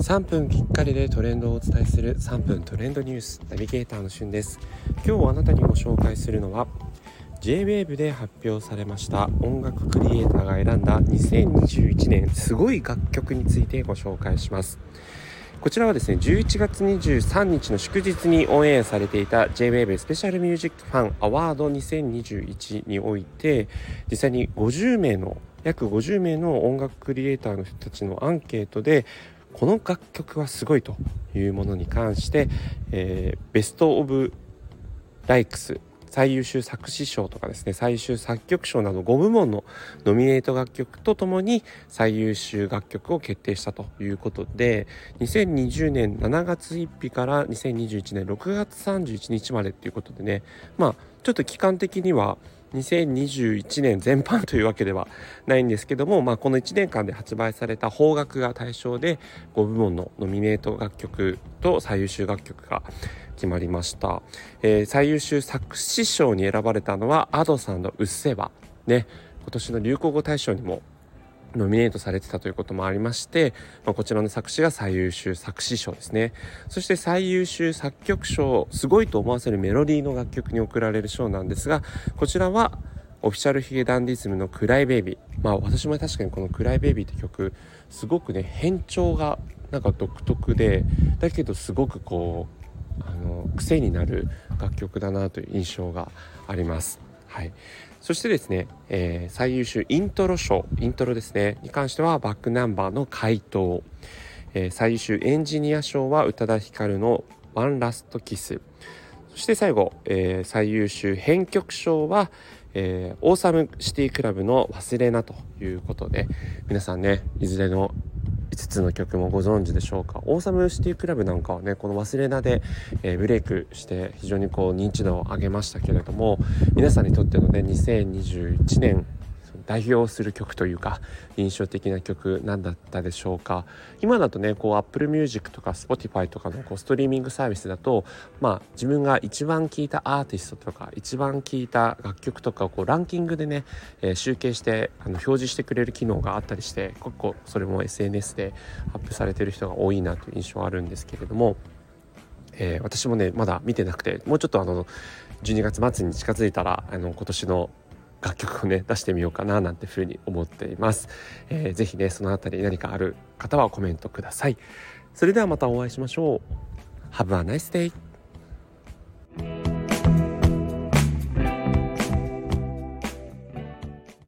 3分きっかりでトレンドをお伝えする3分トレンドニュースナビゲーターのしゅんです。今日あなたにご紹介するのは JWAVE で発表されました音楽クリエイターが選んだ2021年すごい楽曲についてご紹介します。こちらはですね11月23日の祝日にオンエアされていた JWAVE スペシャルミュージックファンアワード2021において実際に50名の約50名の音楽クリエイターの人たちのアンケートでこの楽曲はすごいというものに関して、えー、ベスト・オブ・ライクス最優秀作詞賞とかですね最優秀作曲賞など5部門のノミネート楽曲とともに最優秀楽曲を決定したということで2020年7月1日から2021年6月31日までっていうことでねまあちょっと期間的には2021年全般というわけではないんですけども、まあ、この1年間で発売された邦楽が対象で5部門のノミネート楽曲と最優秀楽曲が決まりました、えー、最優秀作詞賞に選ばれたのは Ado さんの「うっせぇわ」ね。今年の流行語大賞にもノミネートされてたということもありまして、まあ、こちらの作詞が最優秀作詞賞ですねそして最優秀作曲賞すごいと思わせるメロディーの楽曲に贈られる賞なんですがこちらはオフィシャルヒゲダンディズムの「クライベイビー」まあ私も確かにこの「クライベイビー」って曲すごくね変調がなんか独特でだけどすごくこうあの癖になる楽曲だなという印象があります。はい、そしてですね、えー、最優秀イントロ賞イントロですねに関してはバックナンバーの回答、えー、最優秀エンジニア賞は宇多田ヒカルの「ワンラストキス」そして最後、えー、最優秀編曲賞は、えー、オーサムシティクラブの「忘れな」ということで皆さんねいずれの5つの曲もご存知でしょうか？オーサムシティクラブなんかはねこの「忘れなで」え、ブレイクして非常にこう認知度を上げましたけれども皆さんにとってのね2021年代表する曲というか印象的な曲何だったでしょうか。今だとねこう Apple Music とか Spotify とかのこうストリーミングサービスだとまあ自分が一番聴いたアーティストとか一番聴いた楽曲とかをこうランキングでね、えー、集計してあの表示してくれる機能があったりして結構それも SNS でアップされてる人が多いなという印象はあるんですけれどもえー、私もねまだ見てなくてもうちょっとあの12月末に近づいたらあの今年の楽曲をね出してみようかななんてふうに思っています、えー、ぜひねそのあたり何かある方はコメントください。それではまたお会いしましょう。Have a nice day